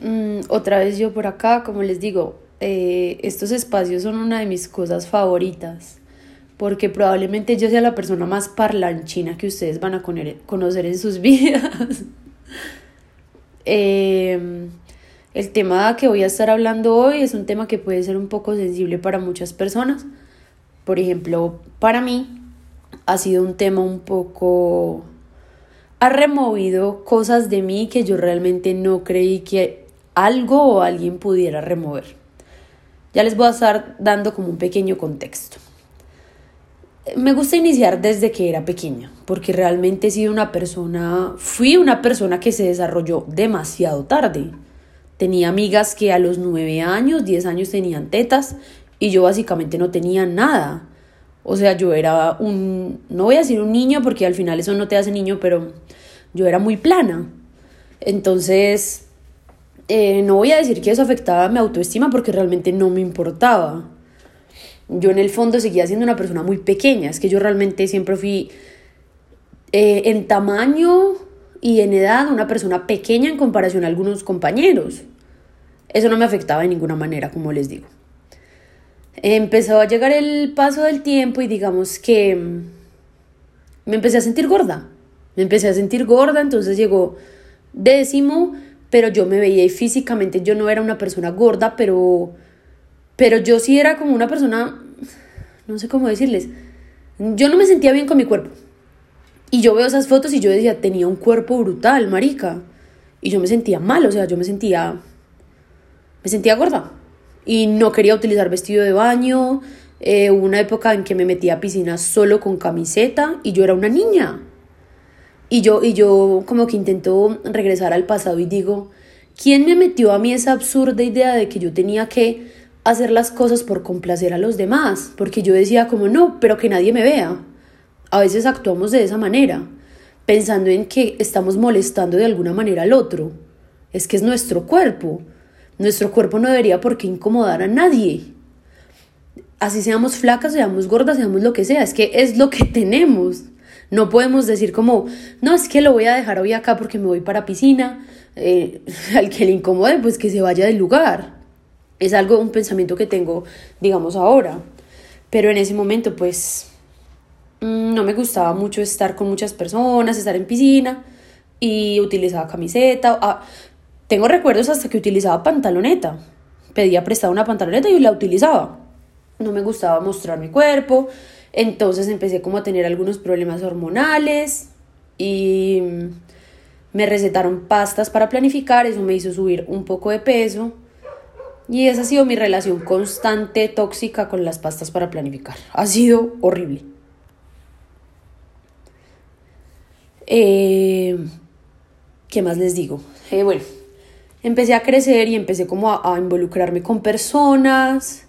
Mm, otra vez yo por acá, como les digo, eh, estos espacios son una de mis cosas favoritas, porque probablemente yo sea la persona más parlanchina que ustedes van a conocer en sus vidas. Em, el tema que voy a estar hablando hoy es un tema que puede ser un poco sensible para muchas personas. Por ejemplo, para mí ha sido un tema un poco... ha removido cosas de mí que yo realmente no creí que algo o alguien pudiera remover. Ya les voy a estar dando como un pequeño contexto. Me gusta iniciar desde que era pequeña, porque realmente he sido una persona, fui una persona que se desarrolló demasiado tarde. Tenía amigas que a los 9 años, 10 años tenían tetas y yo básicamente no tenía nada. O sea, yo era un, no voy a decir un niño porque al final eso no te hace niño, pero yo era muy plana. Entonces, eh, no voy a decir que eso afectaba mi autoestima porque realmente no me importaba. Yo en el fondo seguía siendo una persona muy pequeña, es que yo realmente siempre fui eh, en tamaño y en edad una persona pequeña en comparación a algunos compañeros. Eso no me afectaba de ninguna manera, como les digo. Empezó a llegar el paso del tiempo y digamos que me empecé a sentir gorda. Me empecé a sentir gorda, entonces llegó décimo, pero yo me veía y físicamente yo no era una persona gorda, pero, pero yo sí era como una persona, no sé cómo decirles, yo no me sentía bien con mi cuerpo. Y yo veo esas fotos y yo decía, tenía un cuerpo brutal, marica. Y yo me sentía mal, o sea, yo me sentía, me sentía gorda y no quería utilizar vestido de baño. Eh, hubo una época en que me metía a piscina solo con camiseta y yo era una niña. Y yo, y yo como que intento regresar al pasado y digo, ¿quién me metió a mí esa absurda idea de que yo tenía que hacer las cosas por complacer a los demás? Porque yo decía como, no, pero que nadie me vea. A veces actuamos de esa manera, pensando en que estamos molestando de alguna manera al otro. Es que es nuestro cuerpo. Nuestro cuerpo no debería por qué incomodar a nadie. Así seamos flacas, seamos gordas, seamos lo que sea, es que es lo que tenemos. No podemos decir como, no, es que lo voy a dejar hoy acá porque me voy para piscina. Eh, al que le incomode, pues que se vaya del lugar. Es algo, un pensamiento que tengo, digamos, ahora. Pero en ese momento, pues, mm, no me gustaba mucho estar con muchas personas, estar en piscina y utilizaba camiseta. Ah, tengo recuerdos hasta que utilizaba pantaloneta. Pedía prestada una pantaloneta y la utilizaba. No me gustaba mostrar mi cuerpo. Entonces empecé como a tener algunos problemas hormonales y me recetaron pastas para planificar. Eso me hizo subir un poco de peso. Y esa ha sido mi relación constante, tóxica con las pastas para planificar. Ha sido horrible. Eh, ¿Qué más les digo? Eh, bueno, empecé a crecer y empecé como a, involucrarme con personas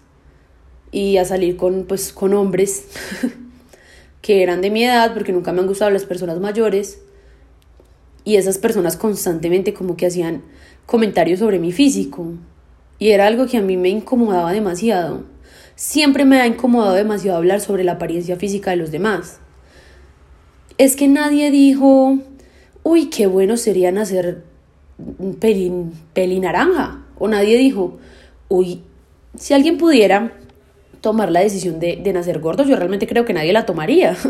y a salir con, pues, con hombres que eran de mi edad, porque nunca me han gustado las personas mayores. Y esas personas constantemente como que hacían comentarios sobre mi físico. Y era algo que a mí me incomodaba demasiado. Siempre me ha incomodado demasiado hablar sobre la apariencia física de los demás. Es que nadie dijo, uy, qué bueno sería nacer peli, peli naranja. O nadie dijo, uy, si alguien pudiera tomar la decisión de, nacer gordo, yo realmente creo que nadie la tomaría.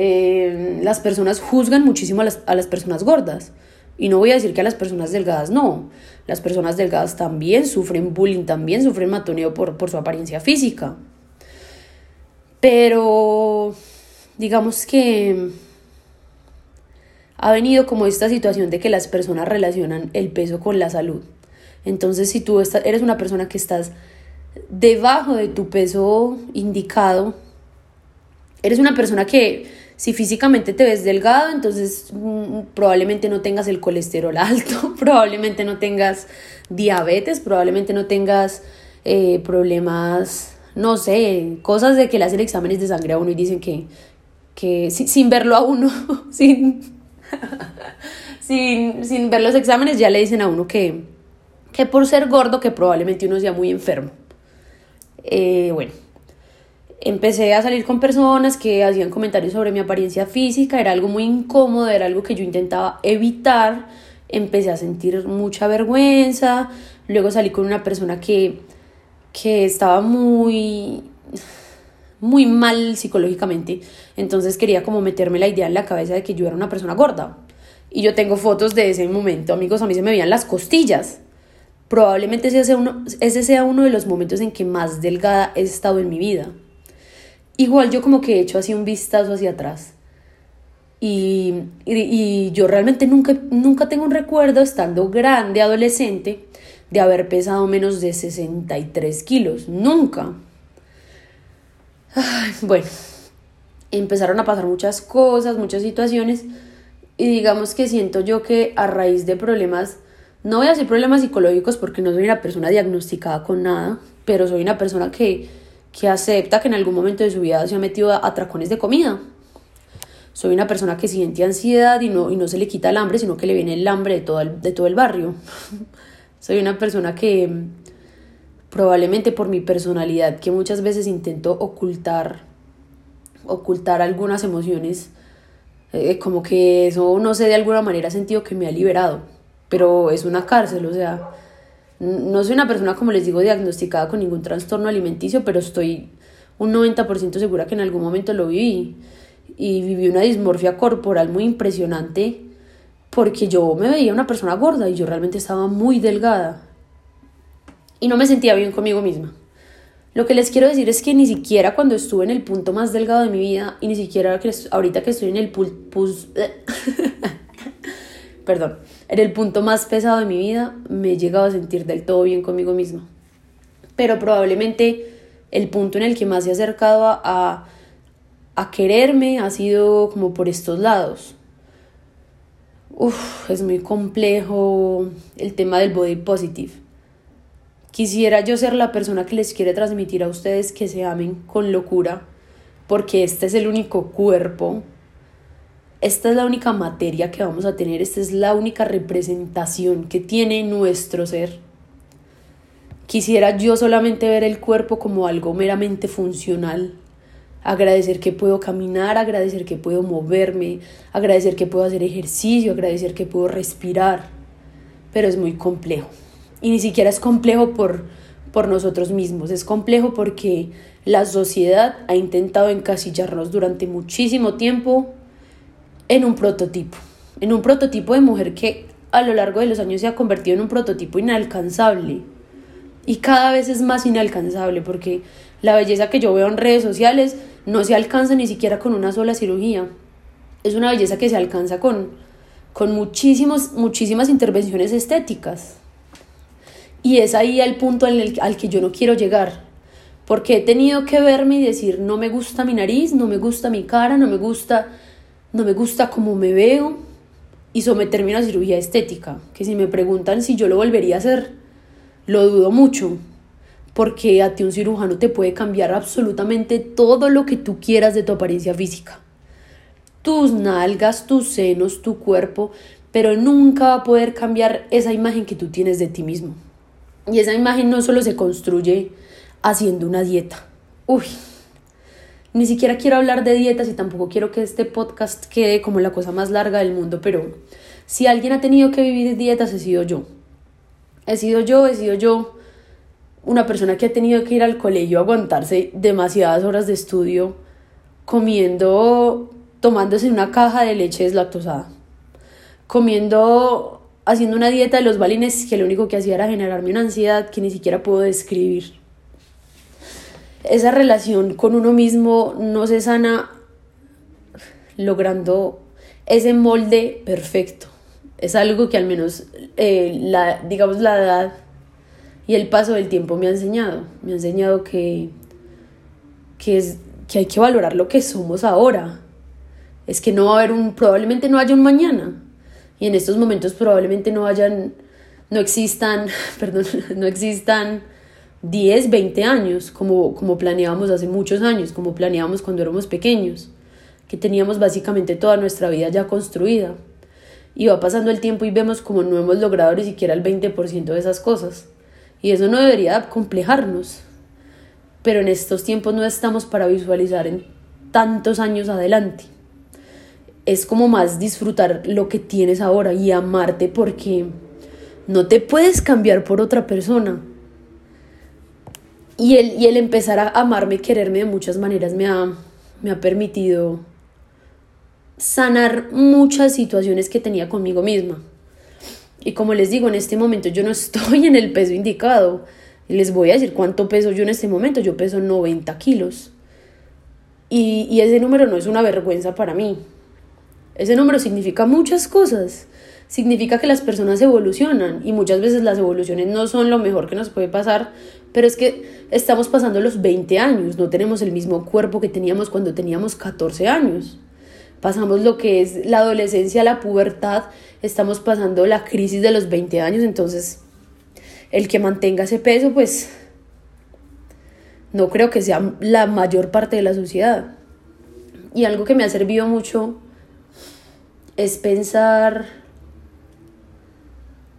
Eh, las personas juzgan muchísimo a las, a las personas gordas. Y no voy a decir que a las personas delgadas no. Las personas delgadas también sufren bullying, también sufren matoneo por, por su apariencia física. Pero digamos que ha venido como esta situación de que las personas relacionan el peso con la salud. Entonces, si tú eres una persona que estás debajo de tu peso indicado, eres una persona que si físicamente te ves delgado, entonces mm, probablemente no tengas el colesterol alto, probablemente no tengas diabetes, probablemente no tengas eh, problemas, no sé, cosas de que le hacen exámenes de sangre a uno y dicen que, que sin verlo a uno, sin sin, sin, ver los exámenes ya le dicen a uno que, que por ser gordo que probablemente uno sea muy enfermo. Eh, bueno, empecé a salir con personas que hacían comentarios sobre mi apariencia física, era algo muy incómodo, era algo que yo intentaba evitar empecé a sentir mucha vergüenza, luego salí con una persona que, que estaba muy muy mal psicológicamente, entonces quería como meterme la idea en la cabeza de que yo era una persona gorda. Y yo tengo fotos de ese momento, amigos, a mí se me veían las costillas. Probablemente ese sea uno, ese uno de los momentos en que más delgada he estado en mi vida. Igual yo como que he hecho así un vistazo hacia atrás. Y, y, yo realmente nunca, nunca tengo un recuerdo, estando grande, adolescente, de haber pesado menos de 63 kilos. Nunca. bueno, empezaron a pasar muchas cosas, muchas situaciones. Y digamos que siento yo que a raíz de problemas, no voy a decir problemas psicológicos porque no soy una persona diagnosticada con nada, pero soy una persona que, que acepta que en algún momento de su vida se ha metido a atracones de comida soy una persona que siente ansiedad y no, y no se le quita el hambre, sino que le viene el hambre de todo el, de todo el barrio. soy una persona que probablemente por mi personalidad, que muchas veces intento ocultar, ocultar algunas emociones, eh, como que eso, no sé, de alguna manera he sentido que me ha liberado, pero es una cárcel, o sea, no soy una persona, como les digo, diagnosticada con ningún trastorno alimenticio, pero estoy un 90% segura que en algún momento lo viví y viví una dismorfia corporal muy impresionante porque yo me veía una persona gorda y yo realmente estaba muy delgada y no me sentía bien conmigo misma. Lo que les quiero decir es que ni siquiera cuando estuve en el punto más delgado de mi vida y ni siquiera ahorita que estoy en el pus, perdón, en el punto más pesado de mi vida me he llegado a sentir del todo bien conmigo misma. Pero probablemente el punto en el que más he acercado a a quererme ha sido como por estos lados. Uf, es muy complejo el tema del body positive. Quisiera yo ser la persona que les quiere transmitir a ustedes que se amen con locura, porque este es el único cuerpo, esta es la única materia que vamos a tener, esta es la única representación que tiene nuestro ser. Quisiera yo solamente ver el cuerpo como algo meramente funcional, agradecer que puedo caminar, agradecer que puedo moverme, agradecer que puedo hacer ejercicio, agradecer que puedo respirar, pero es muy complejo. Y ni siquiera es complejo por, por nosotros mismos, es complejo porque la sociedad ha intentado encasillarnos durante muchísimo tiempo en un prototipo, en un prototipo de mujer que a lo largo de los años se ha convertido en un prototipo inalcanzable y cada vez es más inalcanzable porque la belleza que yo veo en redes sociales no se alcanza ni siquiera con una sola cirugía. Es una belleza que se alcanza con, con muchísimos, muchísimas intervenciones estéticas. Y es ahí el punto al que yo no quiero llegar. Porque he tenido que verme y decir, no me gusta mi nariz, no me gusta mi cara, no me gusta, no me gusta cómo me veo. Y someterme a una cirugía estética. Que si me preguntan si yo lo volvería a hacer, lo dudo mucho porque a ti un cirujano te puede cambiar absolutamente todo lo que tú quieras de tu apariencia física. Tus nalgas, tus senos, tu cuerpo, pero nunca va a poder cambiar esa imagen que tú tienes de ti mismo. Y esa imagen no solo se construye haciendo una dieta. Uy, ni siquiera quiero hablar de dietas y tampoco quiero que este podcast quede como la cosa más larga del mundo, pero si alguien ha tenido que vivir dietas, he sido yo. He sido yo, he sido yo una persona que ha tenido que ir al colegio a aguantarse demasiadas horas de estudio comiendo, tomándose una caja de leche deslactosada, comiendo, haciendo una dieta de los balines que lo único que hacía era generarme una ansiedad que ni siquiera puedo describir. Esa relación con uno mismo no se sana logrando ese molde perfecto. Es algo que al menos, eh, la, digamos, la edad y el paso del tiempo me ha enseñado, me ha enseñado que, que, es, que hay que valorar lo que somos ahora. Es que no va a haber un, probablemente no haya un mañana. Y en estos momentos probablemente no hayan, no existan, perdón, no existan 10, 20 años como, como planeábamos hace muchos años, como planeábamos cuando éramos pequeños, que teníamos básicamente toda nuestra vida ya construida. Y va pasando el tiempo y vemos como no hemos logrado ni siquiera el 20% de esas cosas. Y eso no debería complejarnos. Pero en estos tiempos no estamos para visualizar en tantos años adelante. es como más disfrutar lo que tienes ahora y amarte porque no te puedes cambiar por otra persona. Y el, y el empezar a amarme, quererme de muchas maneras me ha, me ha permitido sanar muchas situaciones que tenía conmigo misma. Y como les digo, en este momento yo no estoy en el peso indicado. Les voy a decir cuánto peso yo en este momento. Yo peso 90 kilos. Y, y ese número no es una vergüenza para mí. Ese número significa muchas cosas. Significa que las personas evolucionan y muchas veces las evoluciones no son lo mejor que nos puede pasar, pero es que estamos pasando los 20 años, no tenemos el mismo cuerpo que teníamos cuando teníamos 14 años. Pasamos lo que es la adolescencia, la pubertad, estamos pasando la crisis de los 20 años, entonces el que mantenga ese peso, pues no creo que sea la mayor parte de la sociedad. Y algo que me ha servido mucho es pensar,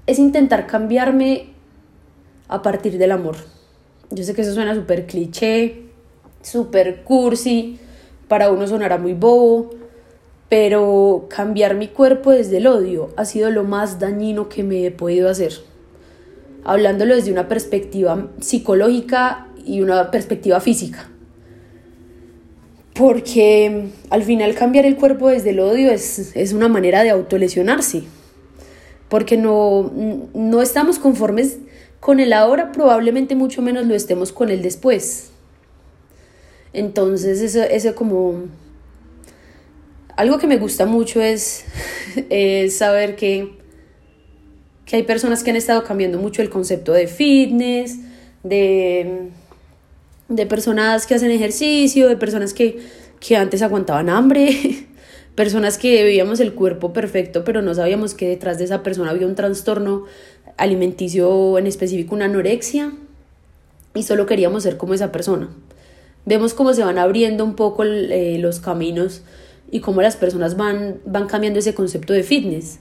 es intentar cambiarme a partir del amor. Yo sé que eso suena súper cliché, súper cursi, para uno sonará muy bobo, pero cambiar mi cuerpo desde el odio ha sido lo más dañino que me he podido hacer. Hablándolo desde una perspectiva psicológica y una perspectiva física porque al final cambiar el cuerpo desde el odio es, una manera de autolesionarse, porque no, no estamos conformes con el ahora, probablemente mucho menos lo estemos con el después. Entonces, eso, eso como... Algo que me gusta mucho es, es saber que, que hay personas que han estado cambiando mucho el concepto de fitness, de de personas que hacen ejercicio, de personas que, que antes aguantaban hambre, personas que veíamos el cuerpo perfecto, pero no sabíamos que detrás de esa persona había un trastorno alimenticio, en específico una anorexia, y solo queríamos ser como esa persona. Vemos cómo se van abriendo un poco eh, los caminos y cómo las personas van, van cambiando ese concepto de fitness.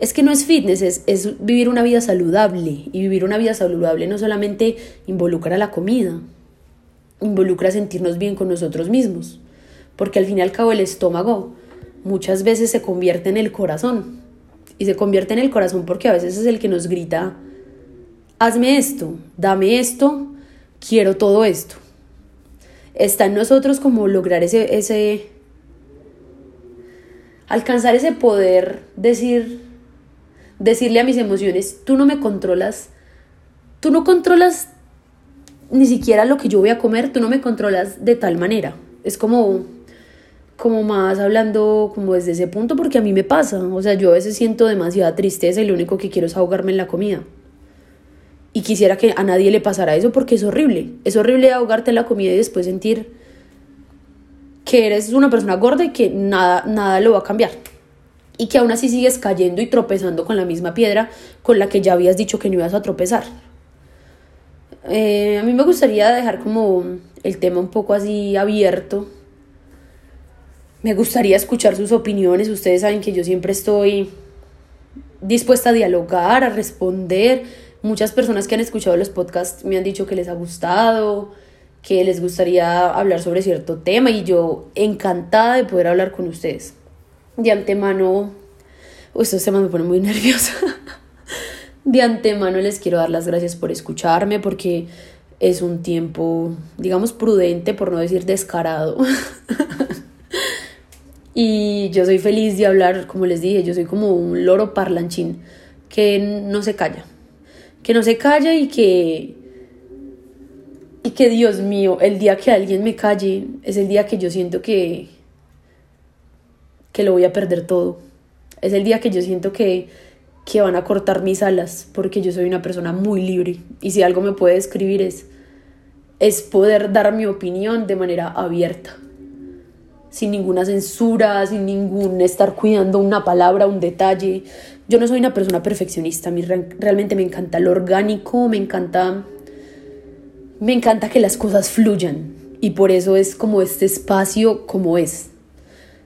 Es que no es fitness, es, es vivir una vida saludable. Y vivir una vida saludable no solamente involucra la comida, involucra sentirnos bien con nosotros mismos, porque al fin y al cabo el estómago muchas veces se convierte en el corazón, y se convierte en el corazón porque a veces es el que nos grita, hazme esto, dame esto, quiero todo esto. Está en nosotros como lograr ese, ese, alcanzar ese poder, decir, decirle a mis emociones, tú no me controlas, tú no controlas ni siquiera lo que yo voy a comer, tú no me controlas de tal manera. Es como, como más hablando como desde ese punto porque a mí me pasa. O sea, yo a veces siento demasiada tristeza y lo único que quiero es ahogarme en la comida. Y quisiera que a nadie le pasara eso porque es horrible. Es horrible ahogarte en la comida y después sentir que eres una persona gorda y que nada, nada lo va a cambiar. Y que aún así sigues cayendo y tropezando con la misma piedra con la que ya habías dicho que no ibas a tropezar. Eh, a mí me gustaría dejar como el tema un poco así abierto. Me gustaría escuchar sus opiniones. Ustedes saben que yo siempre estoy dispuesta a dialogar, a responder. Muchas personas que han escuchado los podcasts me han dicho que les ha gustado, que les gustaría hablar sobre cierto tema y yo encantada de poder hablar con ustedes. De antemano, estos temas me ponen muy nerviosa. De antemano les quiero dar las gracias por escucharme porque es un tiempo, digamos, prudente, por no decir descarado. y yo soy feliz de hablar, como les dije, yo soy como un loro parlanchín que no se calla. Que no se calla y que... Y que Dios mío, el día que alguien me calle es el día que yo siento que... que lo voy a perder todo. Es el día que yo siento que que van a cortar mis alas porque yo soy una persona muy libre y si algo me puede describir es es poder dar mi opinión de manera abierta sin ninguna censura, sin ningún estar cuidando una palabra, un detalle. Yo no soy una persona perfeccionista, a mí realmente me encanta lo orgánico, me encanta me encanta que las cosas fluyan y por eso es como este espacio como es.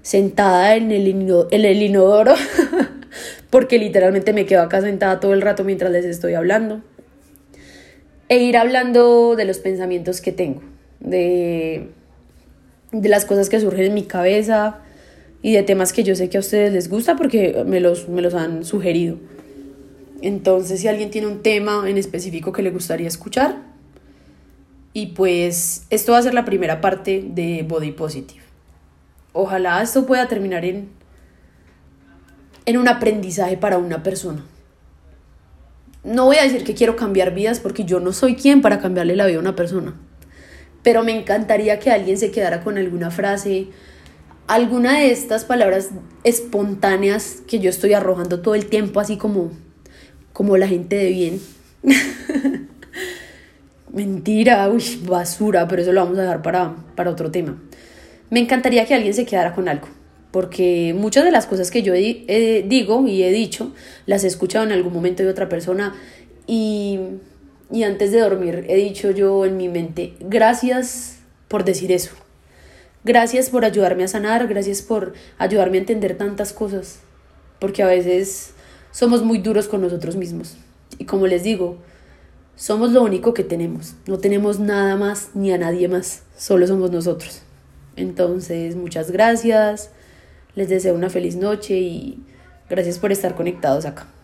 Sentada en el, en el inodoro porque literalmente me quedo acá sentada todo el rato mientras les estoy hablando. E ir hablando de los pensamientos que tengo, de, de las cosas que surgen en mi cabeza, y de temas que yo sé que a ustedes les gusta porque me los, me los han sugerido. Entonces, si alguien tiene un tema en específico que le gustaría escuchar, y pues esto va a ser la primera parte de Body Positive. Ojalá esto pueda terminar en, en un aprendizaje para una persona. No voy a decir que quiero cambiar vidas porque yo no soy quien para cambiarle la vida a una persona. Pero me encantaría que alguien se quedara con alguna frase, alguna de estas palabras espontáneas que yo estoy arrojando todo el tiempo, así como, como la gente de bien. Mentira, uy, basura, pero eso lo vamos a dejar para, para otro tema. Me encantaría que alguien se quedara con algo, porque muchas de las cosas que yo digo y he dicho las he escuchado en algún momento de otra persona y, y antes de dormir he dicho yo en mi mente, gracias por decir eso Gracias por ayudarme a sanar, gracias por ayudarme a entender tantas cosas, porque a veces somos muy duros con nosotros mismos. Y como les digo, somos lo único que tenemos, no tenemos nada más ni a nadie más, solo somos nosotros. Entonces, muchas gracias, les deseo una feliz noche y gracias por estar conectados acá.